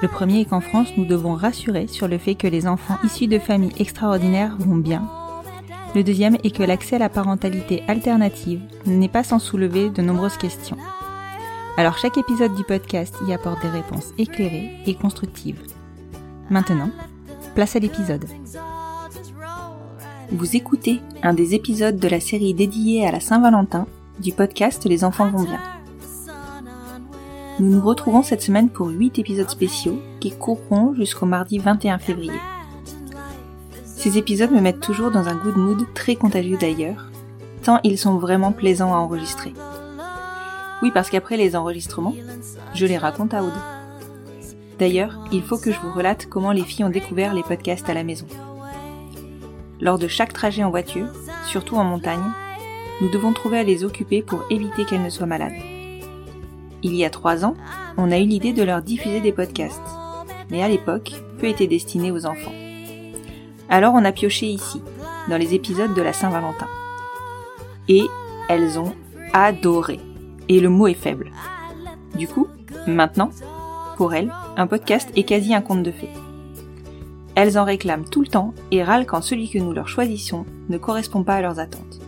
Le premier est qu'en France, nous devons rassurer sur le fait que les enfants issus de familles extraordinaires vont bien. Le deuxième est que l'accès à la parentalité alternative n'est pas sans soulever de nombreuses questions. Alors chaque épisode du podcast y apporte des réponses éclairées et constructives. Maintenant, place à l'épisode. Vous écoutez un des épisodes de la série dédiée à la Saint-Valentin du podcast Les enfants vont bien. Nous nous retrouvons cette semaine pour 8 épisodes spéciaux qui courront jusqu'au mardi 21 février. Ces épisodes me mettent toujours dans un good mood très contagieux d'ailleurs, tant ils sont vraiment plaisants à enregistrer. Oui, parce qu'après les enregistrements, je les raconte à Aude. D'ailleurs, il faut que je vous relate comment les filles ont découvert les podcasts à la maison. Lors de chaque trajet en voiture, surtout en montagne, nous devons trouver à les occuper pour éviter qu'elles ne soient malades. Il y a trois ans, on a eu l'idée de leur diffuser des podcasts, mais à l'époque, peu étaient destinés aux enfants. Alors on a pioché ici, dans les épisodes de la Saint-Valentin. Et elles ont adoré. Et le mot est faible. Du coup, maintenant, pour elles, un podcast est quasi un conte de fées. Elles en réclament tout le temps et râlent quand celui que nous leur choisissons ne correspond pas à leurs attentes.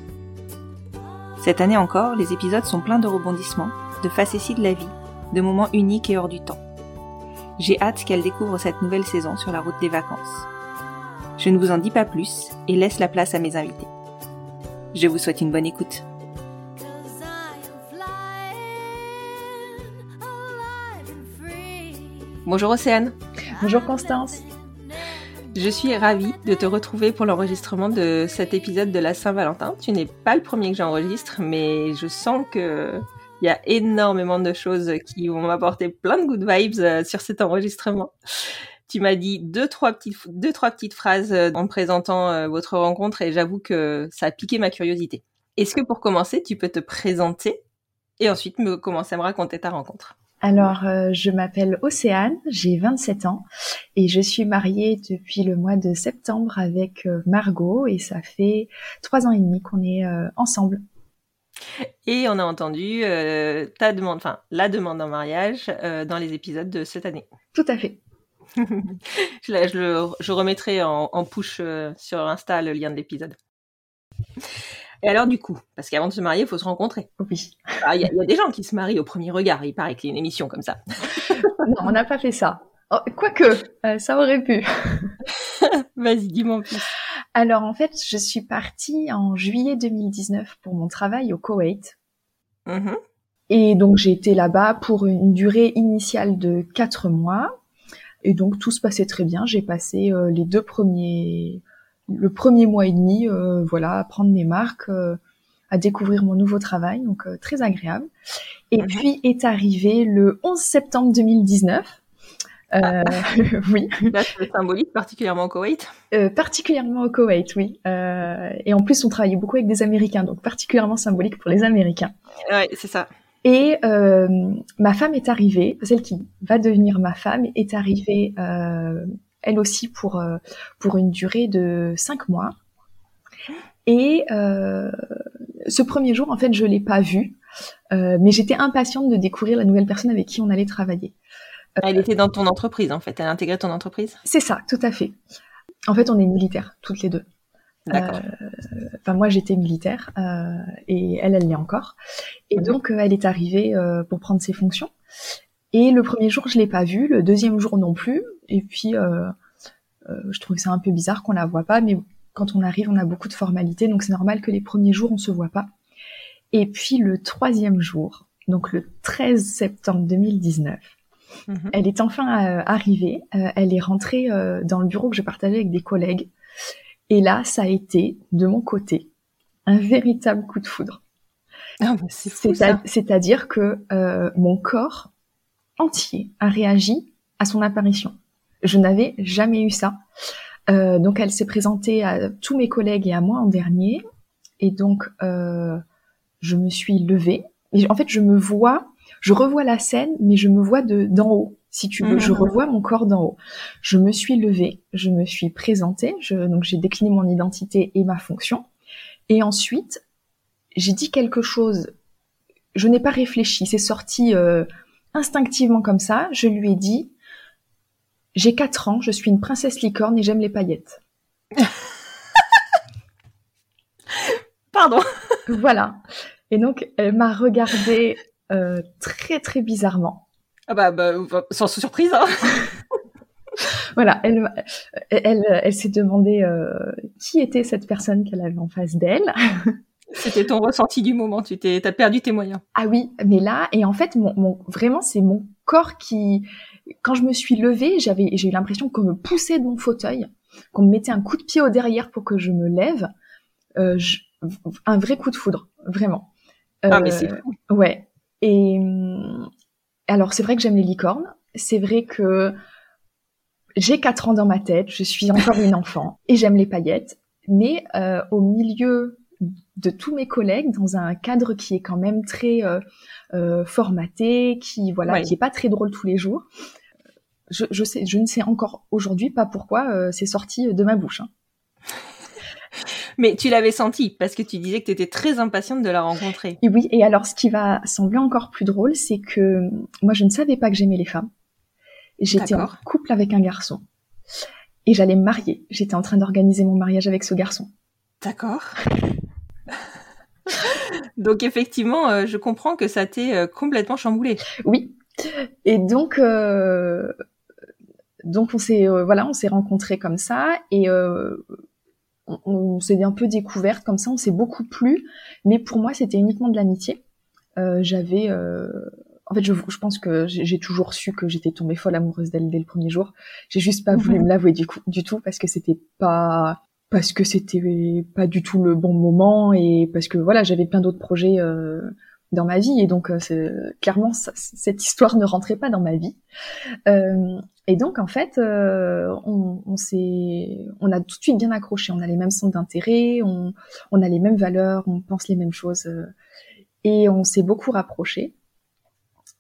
Cette année encore, les épisodes sont pleins de rebondissements, de facéties de la vie, de moments uniques et hors du temps. J'ai hâte qu'elles découvrent cette nouvelle saison sur la route des vacances. Je ne vous en dis pas plus et laisse la place à mes invités. Je vous souhaite une bonne écoute. Bonjour Océane, Bonjour Constance. je suis ravie de te retrouver pour l'enregistrement de cet épisode de la Saint-Valentin. Tu n'es pas le premier que j'enregistre, mais je sens que il y a énormément de choses qui vont m'apporter plein de good vibes euh, sur cet enregistrement. Tu m'as dit deux trois petites deux trois petites phrases euh, en présentant euh, votre rencontre et j'avoue que ça a piqué ma curiosité. Est-ce que pour commencer, tu peux te présenter et ensuite me commencer à me raconter ta rencontre? Alors, je m'appelle Océane, j'ai 27 ans et je suis mariée depuis le mois de septembre avec Margot et ça fait trois ans et demi qu'on est ensemble. Et on a entendu euh, ta demande, enfin la demande en mariage euh, dans les épisodes de cette année. Tout à fait. je, je le- je remettrai en, en push euh, sur Insta le lien de l'épisode. Et alors du coup, parce qu'avant de se marier, il faut se rencontrer. Oui. Ah, Il y, a- il y a des gens qui se marient au premier regard, il paraît qu'il y a une émission comme ça. Non, on n'a pas fait ça. Oh, Quoique, ça aurait pu. Vas-y, dis-moi en plus. Alors en fait, je suis partie en juillet 2019 pour mon travail au Koweït. Mhm. Et donc j'ai été là-bas pour une durée initiale de quatre mois. Et donc tout se passait très bien. J'ai passé euh, les deux premiers, le premier mois et demi, euh, voilà, à prendre mes marques, euh, à découvrir mon nouveau travail, donc très agréable. Et Mhm. puis est arrivé le 11 septembre 2019. Euh, oui, Là, c'est symbolique, particulièrement au Koweït. euh, particulièrement au Koweït, oui. Euh, et en plus, on travaillait beaucoup avec des Américains, donc particulièrement symbolique pour les Américains. Ouais, c'est ça. Et euh, ma femme est arrivée, celle qui va devenir ma femme est arrivée, euh, elle aussi pour euh, pour une durée de cinq mois. Et euh, ce premier jour, en fait, je l'ai pas vu, euh, mais j'étais impatiente de découvrir la nouvelle personne avec qui on allait travailler. Elle était dans ton entreprise, en fait. Elle a intégré ton entreprise? C'est ça, tout à fait. En fait, on est militaires, toutes les deux. D'accord. Euh, Enfin, moi, j'étais militaire euh, et elle, elle l'est encore. Et Mhm. donc, euh, elle est arrivée euh, pour prendre ses fonctions. Et le premier jour, je l'ai pas vue, le deuxième jour non plus. Et puis, euh, euh, je trouvais ça un peu bizarre qu'on la voit pas, mais quand on arrive, on a beaucoup de formalités, donc c'est normal que les premiers jours, on se voit pas. Et puis le troisième jour, donc le 13 septembre 2019, Mhm. elle est enfin euh, arrivée. Euh, elle est rentrée euh, dans le bureau que je partageais avec des collègues. Et là, ça a été, de mon côté, un véritable coup de foudre. Ah, bah. C'est-à-dire que mon corps entier a réagi à son apparition. Je n'avais jamais eu ça. Euh, donc elle s'est présentée à tous mes collègues et à moi en dernier. Et donc euh, je me suis levée. Et en fait, je me vois, je revois la scène, mais je me vois de d'en haut. Si tu veux, je revois mon corps d'en haut. Je me suis levée, je me suis présentée, je, donc j'ai décliné mon identité et ma fonction. Et ensuite, j'ai dit quelque chose. Je n'ai pas réfléchi, c'est sorti euh, instinctivement comme ça. Je lui ai dit J'ai 4 ans, je suis une princesse licorne et j'aime les paillettes. Pardon. voilà. Et donc, elle m'a regardée euh, très très bizarrement. Ah bah, bah, bah, sans surprise, hein. Voilà, elle, elle, elle s'est demandé euh, qui était cette personne qu'elle avait en face d'elle. C'était ton ressenti du moment. Tu t'es, t'as perdu tes moyens. Ah oui, mais là, et en fait, mon, mon, vraiment, c'est mon corps qui, quand je me suis levée, j'avais, j'ai eu l'impression qu'on me poussait de mon fauteuil, qu'on me mettait un coup de pied au derrière pour que je me lève. Euh, je- un vrai coup de foudre, vraiment. Ah, mais Euh, c'est fou. Ouais. Et hum, alors, c'est vrai que j'aime les licornes. C'est vrai que j'ai quatre ans dans ma tête. Je suis encore une enfant et j'aime les paillettes. Mais euh, au milieu de tous mes collègues, dans un cadre qui est quand même très euh, euh, formaté, qui voilà, Ouais. qui est pas très drôle tous les jours. Je, je sais, je ne sais encore aujourd'hui pas pourquoi euh, c'est sorti de ma bouche. hein. Mais tu l'avais senti parce que tu disais que tu étais très impatiente de la rencontrer. Et oui, et alors ce qui va sembler encore plus drôle, c'est que moi je ne savais pas que j'aimais les femmes. J'étais en couple avec un garçon. Et j'allais me marier. J'étais en train d'organiser mon mariage avec ce garçon. D'accord. Donc effectivement, euh, je comprends que ça t'ait euh, complètement chamboulé. Oui. Et donc, euh, donc on s'est euh, voilà, on s'est rencontrés comme ça et euh, on, on s'est un peu découvertes comme ça. On s'est beaucoup plu, mais pour moi c'était uniquement de l'amitié. Euh, J'avais, euh, en fait, je, je pense que j'ai toujours su que j'étais tombée folle amoureuse d'elle dès le premier jour. J'ai juste pas voulu Mhm. me l'avouer du, coup- du tout parce que c'était pas parce que c'était pas du tout le bon moment et parce que voilà j'avais plein d'autres projets euh, dans ma vie et donc euh, clairement cette histoire ne rentrait pas dans ma vie. Euh, et donc en fait euh, on, on s'est on a tout de suite bien accroché. On a les mêmes centres d'intérêt on, on a les mêmes valeurs on pense les mêmes choses euh, et on s'est beaucoup rapprochés.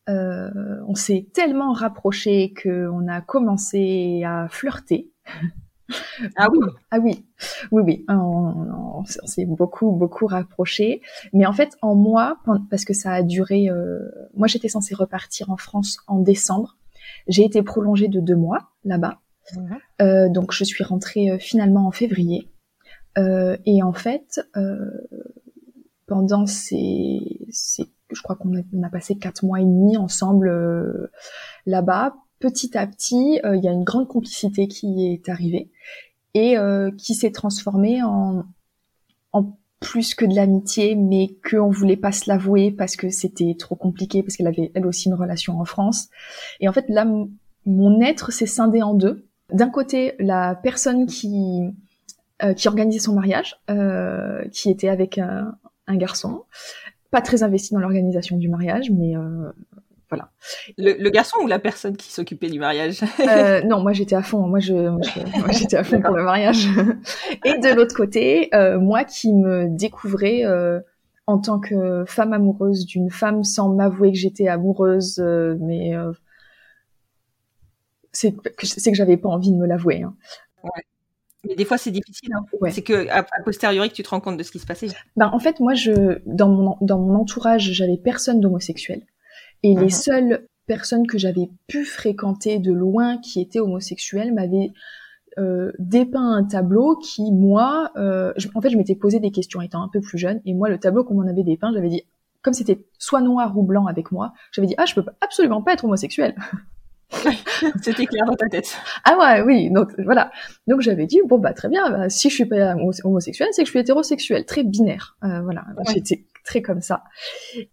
Euh, on s'est tellement rapprochés que on a commencé à flirter Ah oui. ah oui, oui, oui, on, on- on s'est beaucoup, beaucoup rapprochés. Mais en fait, en moi, parce que ça a duré, euh, moi j'étais censée repartir en France en décembre. J'ai été prolongée de deux mois là-bas. Euh, donc je suis rentrée euh, finalement en février. Et en fait, pendant ces, ces- je crois qu'on a, on a passé quatre mois et demi ensemble là-bas. Petit à petit, euh, il y a une grande complicité qui est arrivée et euh, qui s'est transformée en, plus que de l'amitié, mais qu'on voulait pas se l'avouer parce que c'était trop compliqué, parce qu'elle avait elle aussi une relation en France. Et en fait, là, mon être s'est scindé en deux. D'un côté, la personne qui euh, qui organisait son mariage, qui était avec un, garçon, pas très investi dans l'organisation du mariage, mais voilà. Le, le garçon ou la personne qui s'occupait du mariage? Euh, non, moi j'étais à fond. Moi, je, j'étais à fond pour le mariage. Et de l'autre côté, euh, moi qui me découvrais euh, en tant que femme amoureuse d'une femme sans m'avouer que j'étais amoureuse, euh, mais euh, c'est que c'est que j'avais pas envie de me l'avouer. hein. Mais des fois, c'est difficile. Hein. Ouais. C'est que a posteriori que tu te rends compte de ce qui se passait. Ben, en fait, moi, je, dans mon, dans mon entourage, j'avais personne d'homosexuel. Et les seules personnes que j'avais pu fréquenter de loin qui étaient homosexuelles m'avaient euh, dépeint un tableau qui, moi, euh, je- en fait, je m'étais posé des questions étant un peu plus jeune. Et moi, le tableau qu'on m'en avait dépeint, j'avais dit, comme c'était soit noir ou blanc avec moi, j'avais dit, ah, je peux absolument pas être homosexuel. C'était clair dans ta tête. Ah ouais, oui, donc voilà. Donc j'avais dit bon bah très bien, bah, si je suis pas homo- homosexuel, c'est que je suis hétérosexuel, très binaire. Euh, voilà, Ouais. j'étais très comme ça.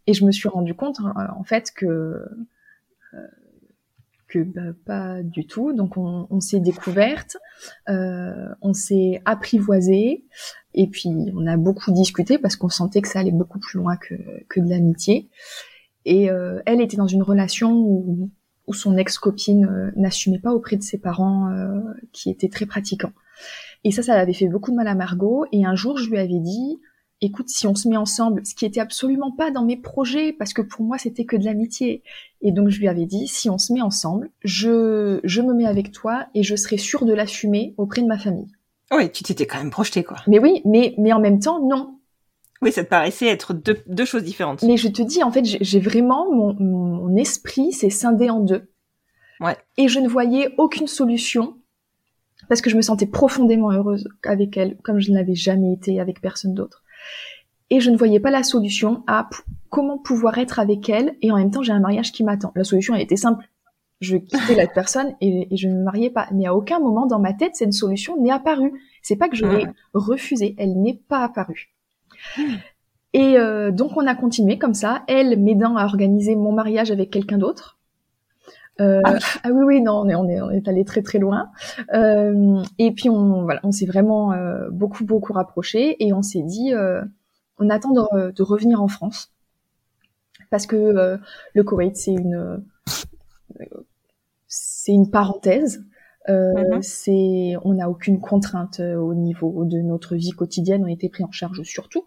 Et je me suis rendu compte euh, en fait que euh, que bah, pas du tout. Donc on, on s'est découverte, euh, on s'est apprivoisé, et puis on a beaucoup discuté parce qu'on sentait que ça allait beaucoup plus loin que que de l'amitié. Et euh, elle était dans une relation où où son ex-copine euh, n'assumait pas auprès de ses parents euh, qui étaient très pratiquants. Et ça, ça avait fait beaucoup de mal à Margot. Et un jour, je lui avais dit, écoute, si on se met ensemble, ce qui était absolument pas dans mes projets, parce que pour moi, c'était que de l'amitié. Et donc, je lui avais dit, si on se met ensemble, je, je me mets avec toi et je serai sûre de l'assumer auprès de ma famille. Ouais, tu t'étais quand même projeté, quoi. Mais oui, mais, mais en même temps, non. Oui, ça te paraissait être deux, deux choses différentes. Mais je te dis, en fait, j'ai j'ai vraiment mon, mon esprit s'est scindé en deux. Ouais. Et je ne voyais aucune solution parce que je me sentais profondément heureuse avec elle, comme je ne l'avais jamais été avec personne d'autre. Et je ne voyais pas la solution à comment pouvoir être avec elle et en même temps j'ai un mariage qui m'attend. La solution elle était simple. Je quittais la personne et, et je ne me mariais pas. Mais à aucun moment dans ma tête cette solution n'est apparue. C'est pas que je l'ai refusée, elle n'est pas apparue. Et euh, donc on a continué comme ça, elle m'aidant à organiser mon mariage avec quelqu'un d'autre. Euh, Ah oui. ah oui oui non on est on est on est allé très très loin. Euh, et puis on voilà on s'est vraiment euh, beaucoup beaucoup rapprochés et on s'est dit euh, on attend de, de revenir en France parce que euh, le Koweït c'est une euh, c'est une parenthèse. Euh, Mhm. c'est on n'a aucune contrainte au niveau de notre vie quotidienne on était pris en charge surtout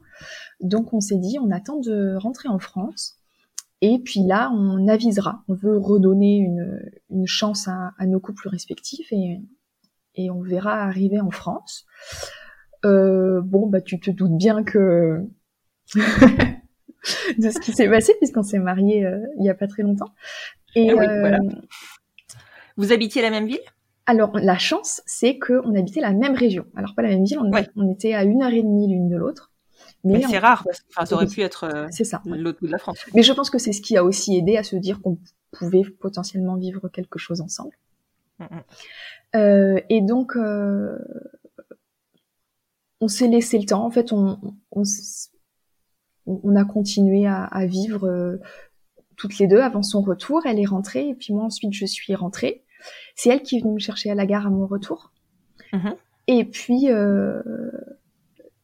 donc on s'est dit on attend de rentrer en France et puis là on avisera on veut redonner une, une chance à, à nos couples respectifs et, et on verra arriver en France euh, bon bah tu te doutes bien que de ce qui s'est passé puisqu'on s'est mariés euh, il y a pas très longtemps et oui, euh, voilà. Vous habitiez la même ville? Alors, la chance, c'est qu'on habitait la même région. Alors, pas la même ville, on, Ouais. on était à une heure et demie l'une de l'autre. Mais, Mais c'est rare, parce que enfin, ça aurait pu être euh, l'autre bout de la France. Mais je pense que c'est ce qui a aussi aidé à se dire qu'on pouvait potentiellement vivre quelque chose ensemble. Mm, mm. Euh, et donc, euh, on s'est laissé le temps. En fait, on, on, s- on a continué à, à vivre toutes les deux avant son retour. Elle est rentrée et puis moi ensuite je suis rentrée. C'est elle qui est venue me chercher à la gare à mon retour. Mhm. Et puis, euh,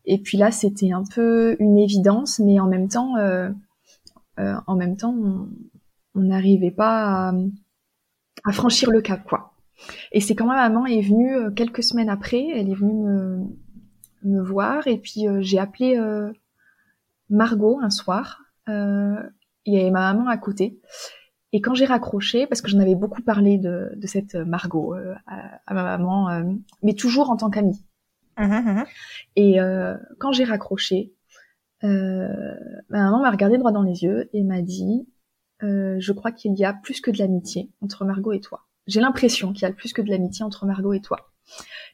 et puis là, c'était un peu une évidence, mais en même temps, euh, euh, en même temps, on- n'arrivait pas à, à franchir le cap, quoi. Et c'est quand ma maman est venue euh, quelques semaines après, elle est venue me, me voir, et puis euh, j'ai appelé euh, Margot un soir. Il y avait ma maman à côté. Et quand j'ai raccroché, parce que j'en avais beaucoup parlé de, de cette Margot à, ma maman, mais toujours en tant qu'amie. Mhm, mhm. Et euh, quand j'ai raccroché, euh, ma maman m'a regardé droit dans les yeux et m'a dit euh, Je crois qu'il y a plus que de l'amitié entre Margot et toi. J'ai l'impression qu'il y a plus que de l'amitié entre Margot et toi.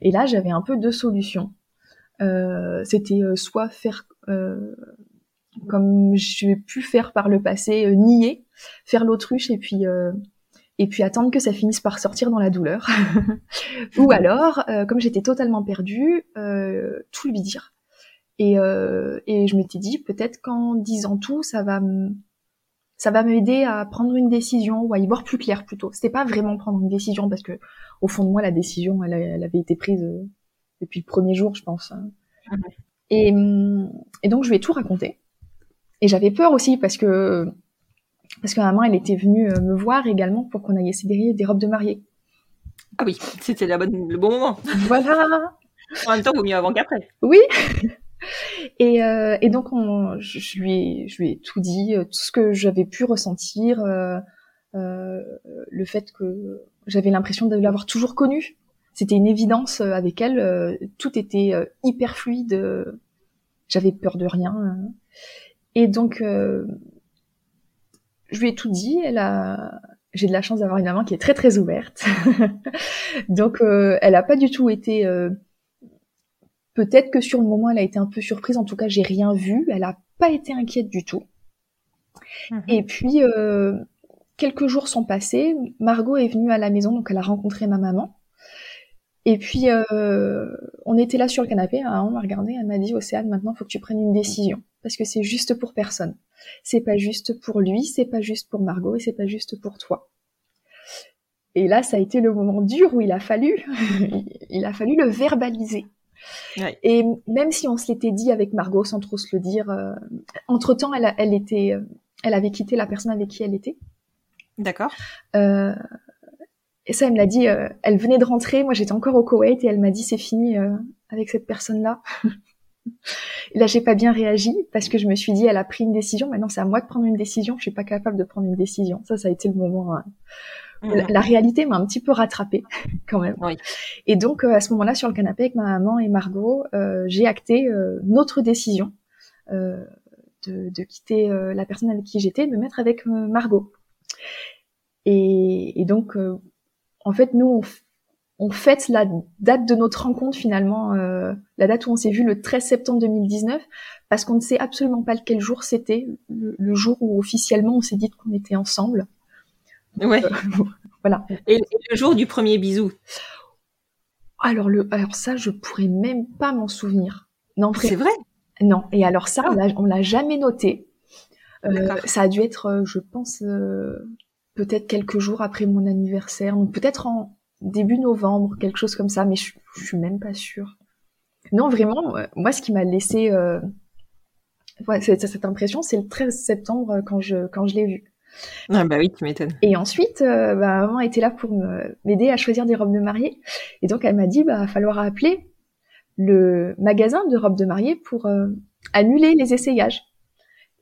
Et là, j'avais un peu deux solutions. Euh, C'était euh, soit faire comme j'ai pu faire par le passé, nier, faire l'autruche et puis et puis attendre que ça finisse par sortir dans la douleur. Ou alors, euh, comme j'étais totalement perdue, euh, tout lui dire. Et, euh, et je m'étais dit, peut-être qu'en disant tout, ça va ça va m'aider à prendre une décision ou à y voir plus clair plutôt. C'était pas vraiment prendre une décision parce que au fond de moi, la décision, elle, elle avait été prise depuis le premier jour, je pense. Mhm. Et, hum, et donc je lui ai tout raconté. Et j'avais peur aussi parce que parce que ma maman, elle était venue euh, me voir également pour qu'on aille essayer des robes de mariée. Ah oui, c'était la bonne, le bon moment. Voilà. En même temps, vaut mieux avant qu'après. Oui. Et, euh, et donc, on, je, je lui ai, je lui ai tout dit, euh, tout ce que j'avais pu ressentir, euh, euh, le fait que j'avais l'impression de l'avoir toujours connu, c'était une évidence euh, avec elle. euh, tout était hyper fluide. J'avais peur de rien. Et donc, euh, je lui ai tout dit. Elle a, j'ai de la chance d'avoir une maman qui est très très ouverte. donc, euh, elle a pas du tout été. euh, Peut-être que sur le moment, elle a été un peu surprise. En tout cas, j'ai rien vu. Elle a pas été inquiète du tout. Mhm. Et puis, euh, quelques jours sont passés. Margot est venue à la maison, donc elle a rencontré ma maman. Et puis, euh, on était là sur le canapé. hein, on m'a regardé. Elle m'a dit, Océane, maintenant, il faut que tu prennes une décision. Parce que c'est juste pour personne. C'est pas juste pour lui, c'est pas juste pour Margot et c'est pas juste pour toi. Et là, ça a été le moment dur où il a fallu, il a fallu le verbaliser. Ouais. Et même si on se l'était dit avec Margot sans trop se le dire, euh, entre temps, elle, elle était, euh, elle avait quitté la personne avec qui elle était. D'accord. Euh, et ça, elle me l'a dit. euh, elle venait de rentrer. Moi, j'étais encore au Koweït et elle m'a dit c'est fini euh, avec cette personne-là. et là, j'ai pas bien réagi parce que je me suis dit elle a pris une décision. Maintenant, c'est à moi de prendre une décision. Je suis pas capable de prendre une décision. Ça, ça a été le moment. hein. La, la réalité m'a un petit peu rattrapée quand même. Oui. Et donc, euh, à ce moment-là, sur le canapé avec ma maman et Margot, euh, j'ai acté euh, notre décision euh, de, de quitter euh, la personne avec qui j'étais, de me mettre avec Margot. Et, et donc, euh, en fait, nous, on, fête la date de notre rencontre finalement, euh, la date où on s'est vu le 13 septembre 2019, parce qu'on ne sait absolument pas quel jour c'était, le, le jour où officiellement on s'est dit qu'on était ensemble. Ouais. Voilà. Et, et le jour du premier bisou? Alors, le, alors ça, je pourrais même pas m'en souvenir. Non, C'est vrai? Non. Et alors ça, Ah. on l'a- jamais noté. Euh, ça a dû être, euh, je pense, euh, peut-être quelques jours après mon anniversaire, donc peut-être en début novembre, quelque chose comme ça, mais je, je suis même pas sûre. Non, vraiment, euh, moi, ce qui m'a laissé euh, ouais, cette, cette impression, c'est le 13 septembre euh, quand je quand je l'ai vu. Ah bah oui, tu m'étonnes. Et ensuite, euh, bah, maman était là pour m'aider à choisir des robes de mariée. Et donc, elle m'a dit, bah, va falloir appeler le magasin de robes de mariée pour euh, annuler les essayages.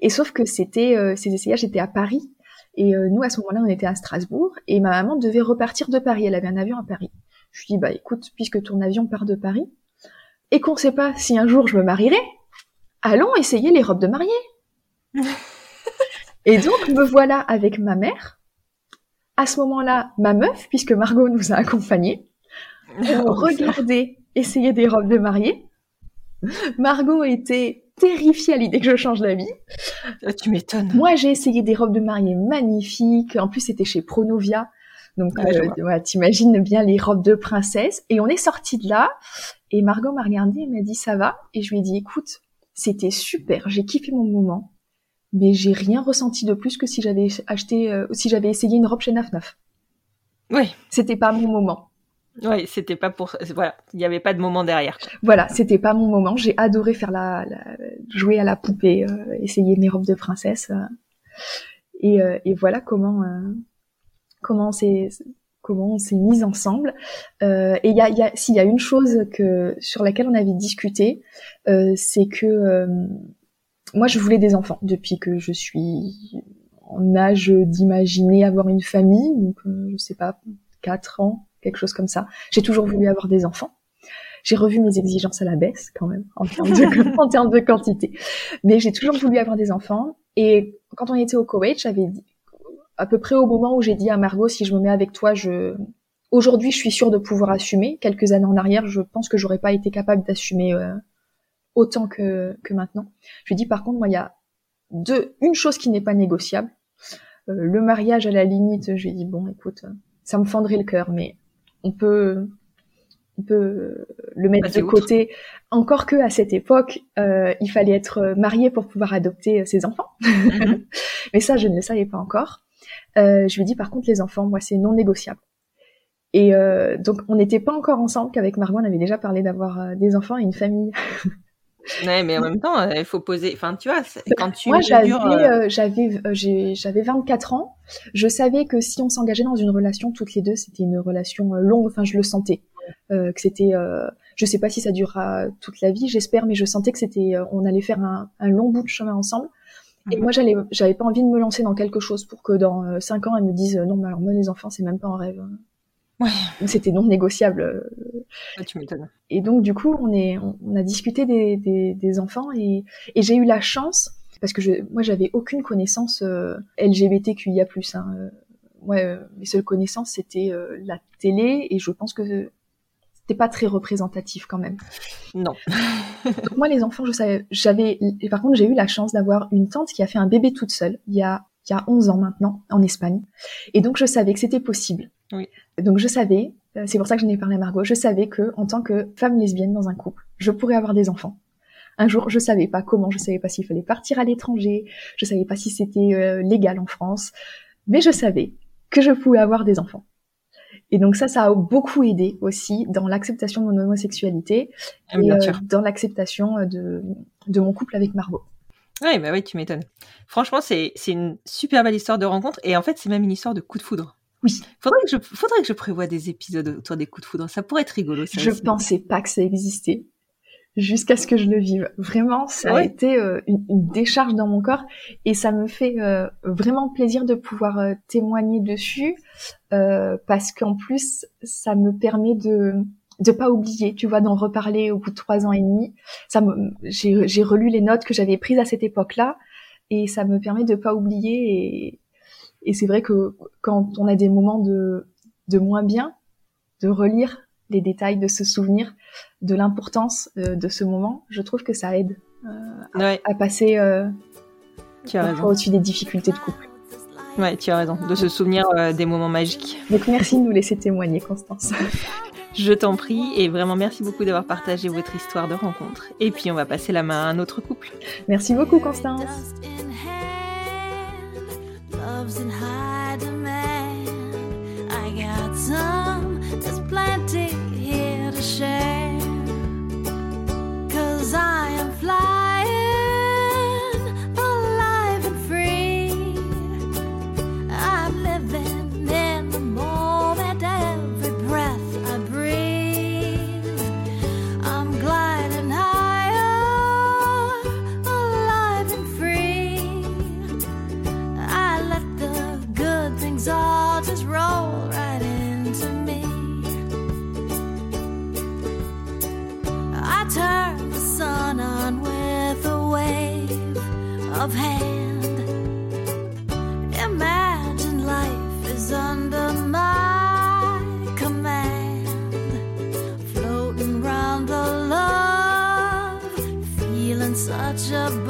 Et sauf que c'était, euh, ces essayages étaient à Paris. Et euh, nous, à ce moment-là, on était à Strasbourg. Et ma maman devait repartir de Paris. Elle avait un avion à Paris. Je lui dis, bah, écoute, puisque ton avion part de Paris, et qu'on sait pas si un jour je me marierai, allons essayer les robes de mariée. Et donc, me voilà avec ma mère. À ce moment-là, ma meuf, puisque Margot nous a accompagnés, on regardait essayer des robes de mariée. Margot était terrifiée à l'idée que je change d'avis. Ah, tu m'étonnes. Moi, j'ai essayé des robes de mariée magnifiques. En plus, c'était chez Pronovia. Donc, je euh, t'imagines bien les robes de princesse. Et on est sorti de là. Et Margot m'a regardé et m'a dit ça va? Et je lui ai dit écoute, c'était super. J'ai kiffé mon moment. Mais j'ai rien ressenti de plus que si j'avais acheté, euh, si j'avais essayé une robe chez Naf Naf. Oui, C'était pas mon moment. Ouais, c'était pas pour. Voilà, il n'y avait pas de moment derrière. quoi. Voilà, c'était pas mon moment. J'ai adoré faire la, la- jouer à la poupée, euh, essayer mes robes de princesse. euh. et, euh, et voilà comment euh, comment on s'est comment on s'est mis ensemble. Euh, et il y a, y a s'il y a une chose que sur laquelle on avait discuté, c'est que moi je voulais des enfants depuis que je suis en âge d'imaginer avoir une famille, donc je sais pas quatre ans, quelque chose comme ça. J'ai toujours voulu avoir des enfants. J'ai revu mes exigences à la baisse quand même en termes de, en termes de quantité. Mais j'ai toujours voulu avoir des enfants. Et quand on était au Koweït, j'avais dit, à peu près au moment où j'ai dit à Margot, si je me mets avec toi, je, aujourd'hui, je suis sûre de pouvoir assumer. Quelques années en arrière, je pense que j'aurais pas été capable d'assumer euh, autant que, que maintenant. Je lui dis, par contre, moi, il y a deux, une chose qui n'est pas négociable. Euh, le mariage, à la limite, je lui ai dit, bon, écoute, ça me fendrait le cœur, mais on peut, on peut le mettre Passer de outre. côté. Encore que à cette époque, euh, il fallait être marié pour pouvoir adopter euh, ses enfants. Mhm. Mais ça, je ne le savais pas encore. Euh, je lui dit, par contre, les enfants, moi, c'est non négociable. Et euh, donc, on n'était pas encore ensemble qu'avec Margot, on avait déjà parlé d'avoir des enfants et une famille. Ouais, mais en même temps, euh, il faut poser. Enfin, tu vois, quand tu Moi, j'avais, euh, euh, j'avais, euh, j'ai- j'avais 24 ans. Je savais que si on s'engageait dans une relation toutes les deux, c'était une relation euh, longue. Enfin, je le sentais. Euh, que c'était, euh, je sais pas si ça durera toute la vie, j'espère, mais je sentais que c'était, euh, on allait faire un, un long bout de chemin ensemble. Et Mhm. moi, j'allais, j'avais pas envie de me lancer dans quelque chose pour que dans euh, cinq ans, elle me dise euh, non, mais alors moi, les enfants, c'est même pas un rêve. Ouais. C'était non négociable. euh, Ouais, tu m'étonnes. Et donc, du coup, on, est, on, on a discuté des, des, des enfants et, et j'ai eu la chance, parce que je, moi, j'avais aucune connaissance euh, LGBTQIA+. Hein, euh, ouais, euh, mes seules connaissances, c'était euh, la télé et je pense que c'était pas très représentatif quand même. Non. Donc moi, les enfants, je savais, j'avais, et par contre, j'ai eu la chance d'avoir une tante qui a fait un bébé toute seule il y a, il y a 11 ans maintenant en Espagne. Et donc, je savais que c'était possible. Oui. Donc, je savais, euh, c'est pour ça que j'en ai parlé à Margot, je savais que, en tant que femme lesbienne dans un couple, je pourrais avoir des enfants. Un jour, je savais pas comment, je savais pas s'il fallait partir à l'étranger, je savais pas si c'était euh, légal en France, mais je savais que je pouvais avoir des enfants. Et donc ça, ça a beaucoup aidé aussi dans l'acceptation de mon homosexualité Ah, et euh, dans l'acceptation euh, de, de mon couple avec Margot. Ouais, bah oui, tu m'étonnes. Franchement, c'est c'est une super belle histoire de rencontre et en fait, c'est même une histoire de coup de foudre. Oui. Faudrait que je, faudrait que je prévoie des épisodes autour des coups de foudre. Ça pourrait être rigolo. Ça Je aussi. pensais pas que ça existait jusqu'à ce que je le vive. Vraiment, ça a été euh, une, une décharge dans mon corps et ça me fait euh, vraiment plaisir de pouvoir euh, témoigner dessus euh, parce qu'en plus, ça me permet de de pas oublier, tu vois, d'en reparler au bout de trois ans et demi. Ça me, j'ai, j'ai relu les notes que j'avais prises à cette époque-là et ça me permet de pas oublier et, et c'est vrai que quand on a des moments de, de moins bien, de relire les détails, de se souvenir de l'importance euh, de ce moment, je trouve que ça aide Ouais, à passer euh, au-dessus des difficultés de couple. Ouais, tu as raison. De se souvenir euh, des moments magiques. Donc merci de nous laisser témoigner, Constance. Je t'en prie et vraiment merci beaucoup d'avoir partagé votre histoire de rencontre. Et puis, on va passer la main à un autre couple. Merci beaucoup, Constance. Love's in high demand. I got some, a about